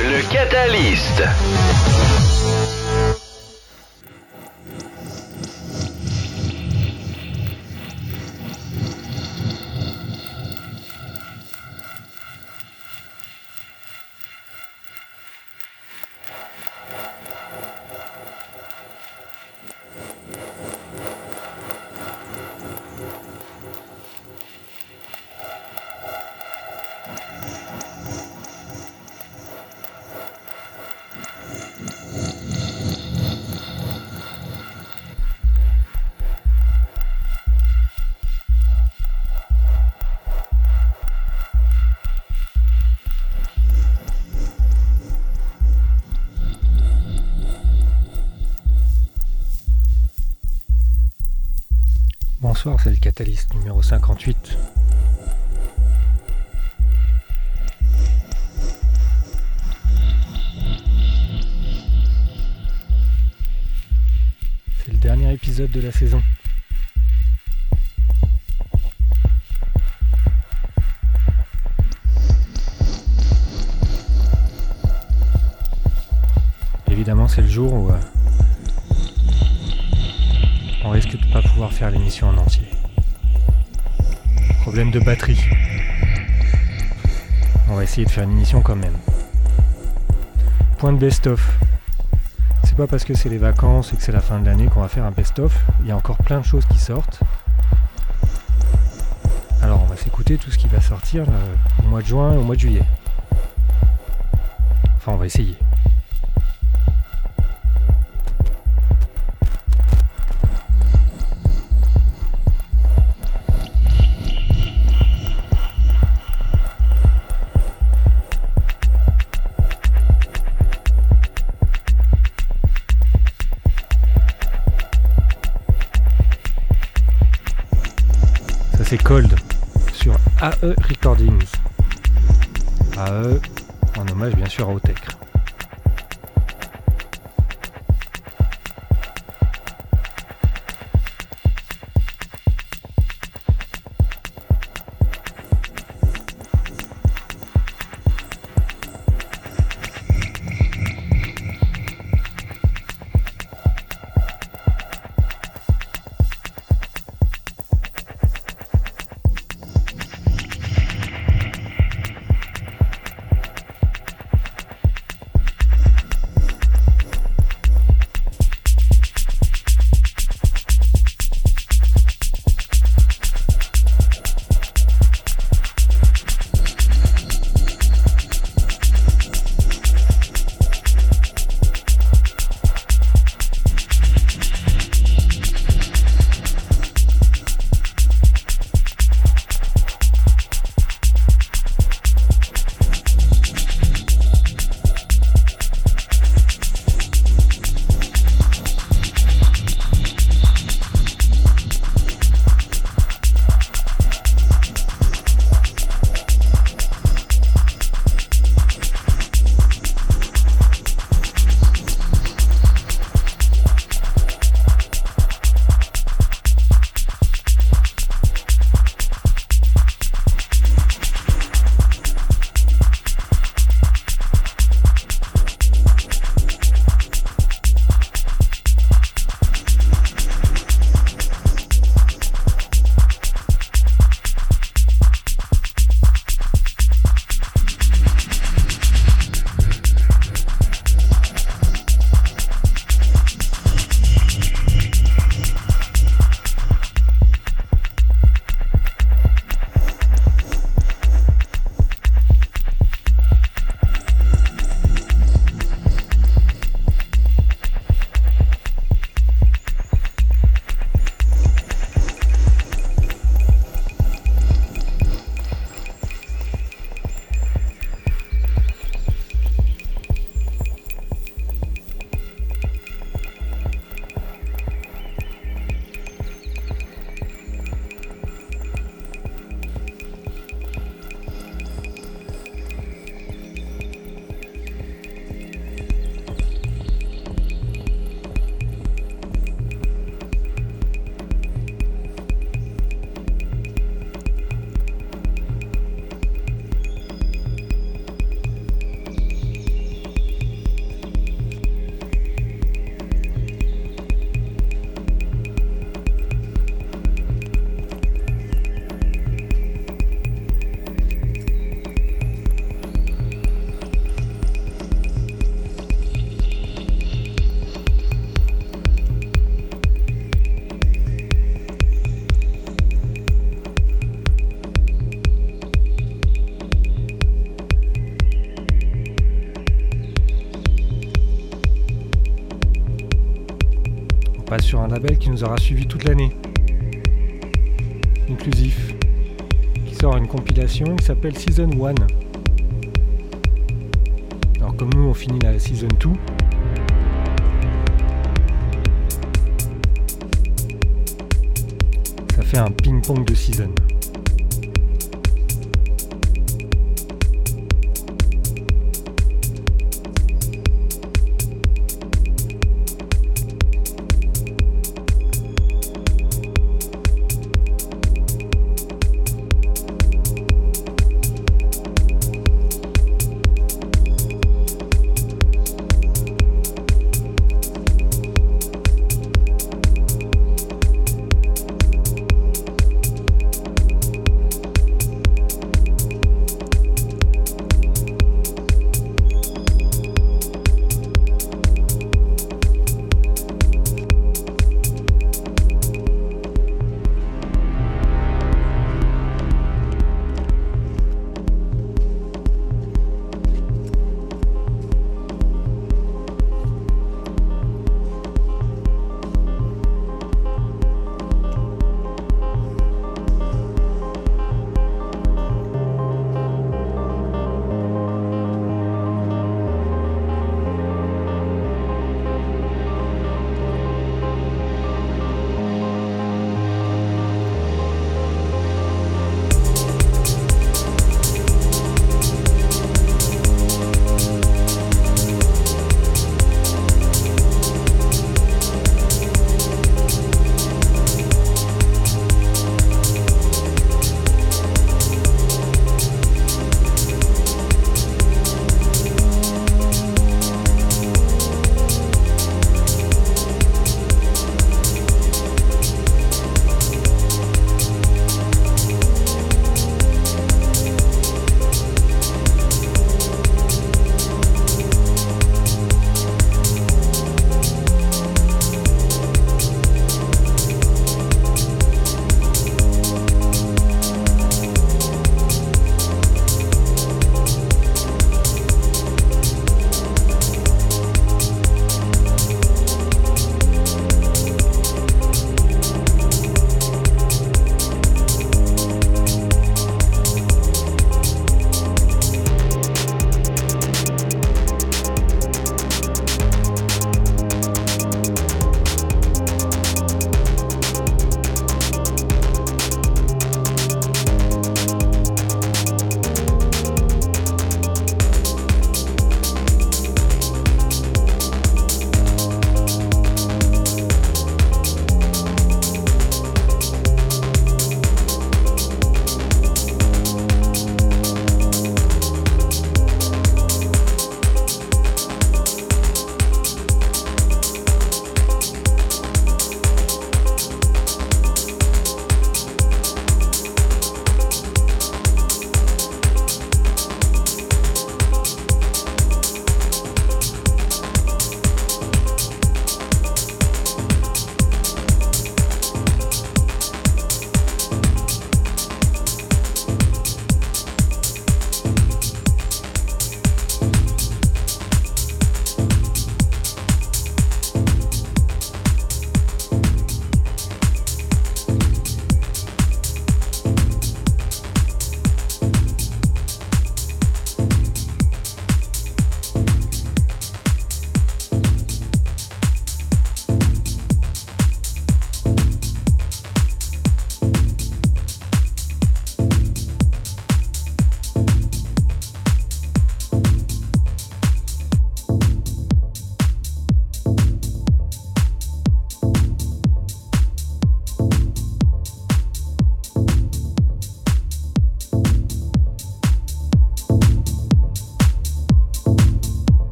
Le Catalyste. C'est le Catalyste numéro 58. C'est le dernier épisode de la saison. Évidemment, c'est le jour où euh, on risque de pas pouvoir faire l'émission en. De batterie. On va essayer de faire une émission quand même. Point de best-of. C'est pas parce que c'est les vacances et que c'est la fin de l'année qu'on va faire un best-of. Il y a encore plein de choses qui sortent. Alors on va s'écouter tout ce qui va sortir euh, au mois de juin et au mois de juillet. Enfin on va essayer. Qui nous aura suivi toute l'année. Inclusif. Qui sort une compilation qui s'appelle Season 1. Alors comme nous on finit la Season 2. Ça fait un ping-pong de season.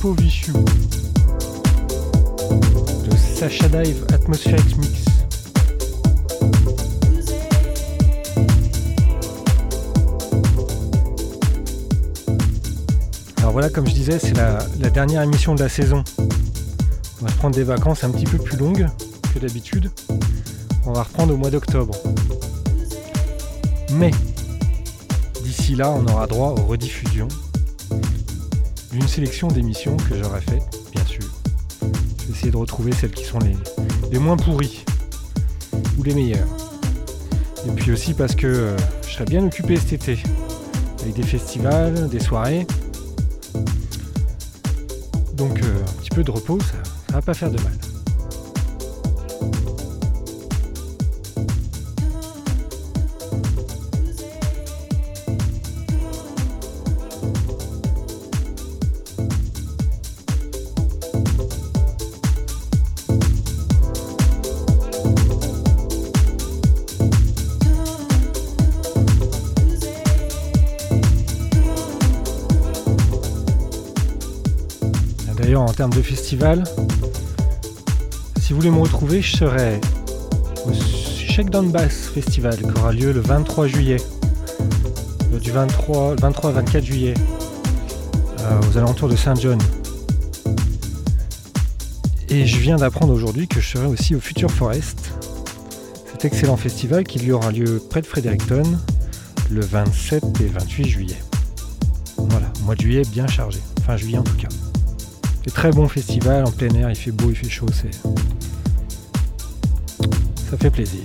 Popovichu de Sacha Dive Atmospheric Mix. Alors voilà, comme je disais, c'est la, dernière émission de la saison. On va prendre des vacances un petit peu plus longues que d'habitude. On va reprendre au mois d'octobre. Mais d'ici là, on aura droit aux rediffusions d'une sélection d'émissions que j'aurais faites, bien sûr. Je essayer de retrouver celles qui sont les, les moins pourries ou les meilleures. Et puis aussi parce que euh, je serai bien occupé cet été avec des festivals, des soirées. Donc euh, un petit peu de repos, ça va pas faire de mal. En termes de festival, si vous voulez me retrouver, je serai au Shakedown Bass Festival qui aura lieu le 23 juillet. Euh, Du 23, 23 à 24 juillet, euh, aux alentours de Saint-John. Et je viens d'apprendre aujourd'hui que je serai aussi au Future Forest, cet excellent festival qui lui aura lieu près de Fredericton le 27 et 28 juillet. Voilà, mois de juillet bien chargé, fin juillet en tout cas. C'est très bon festival en plein air, il fait beau, il fait chaud, c'est. Ça fait plaisir.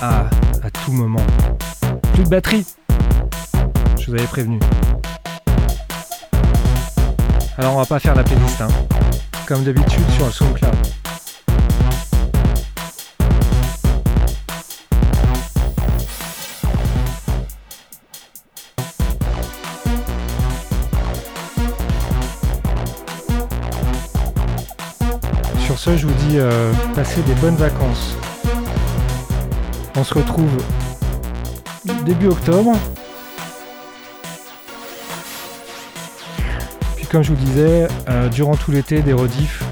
À, à tout moment. Plus de batterie Je vous avais prévenu. Alors on va pas faire la playlist, hein. comme d'habitude sur le SoundCloud. Sur ce, je vous dis euh, passez des bonnes vacances. On se retrouve début octobre. Puis comme je vous disais, euh, durant tout l'été, des rediffs.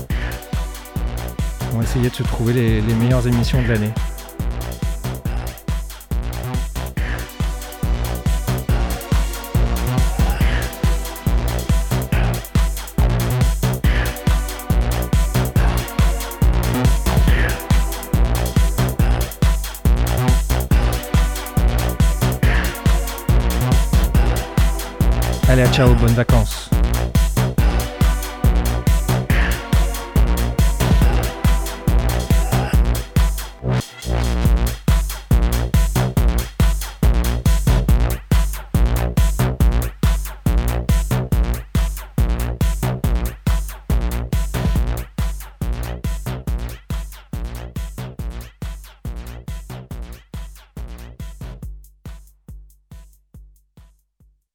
On va essayer de se trouver les, les meilleures émissions de l'année. Ciao, bonnes vacances.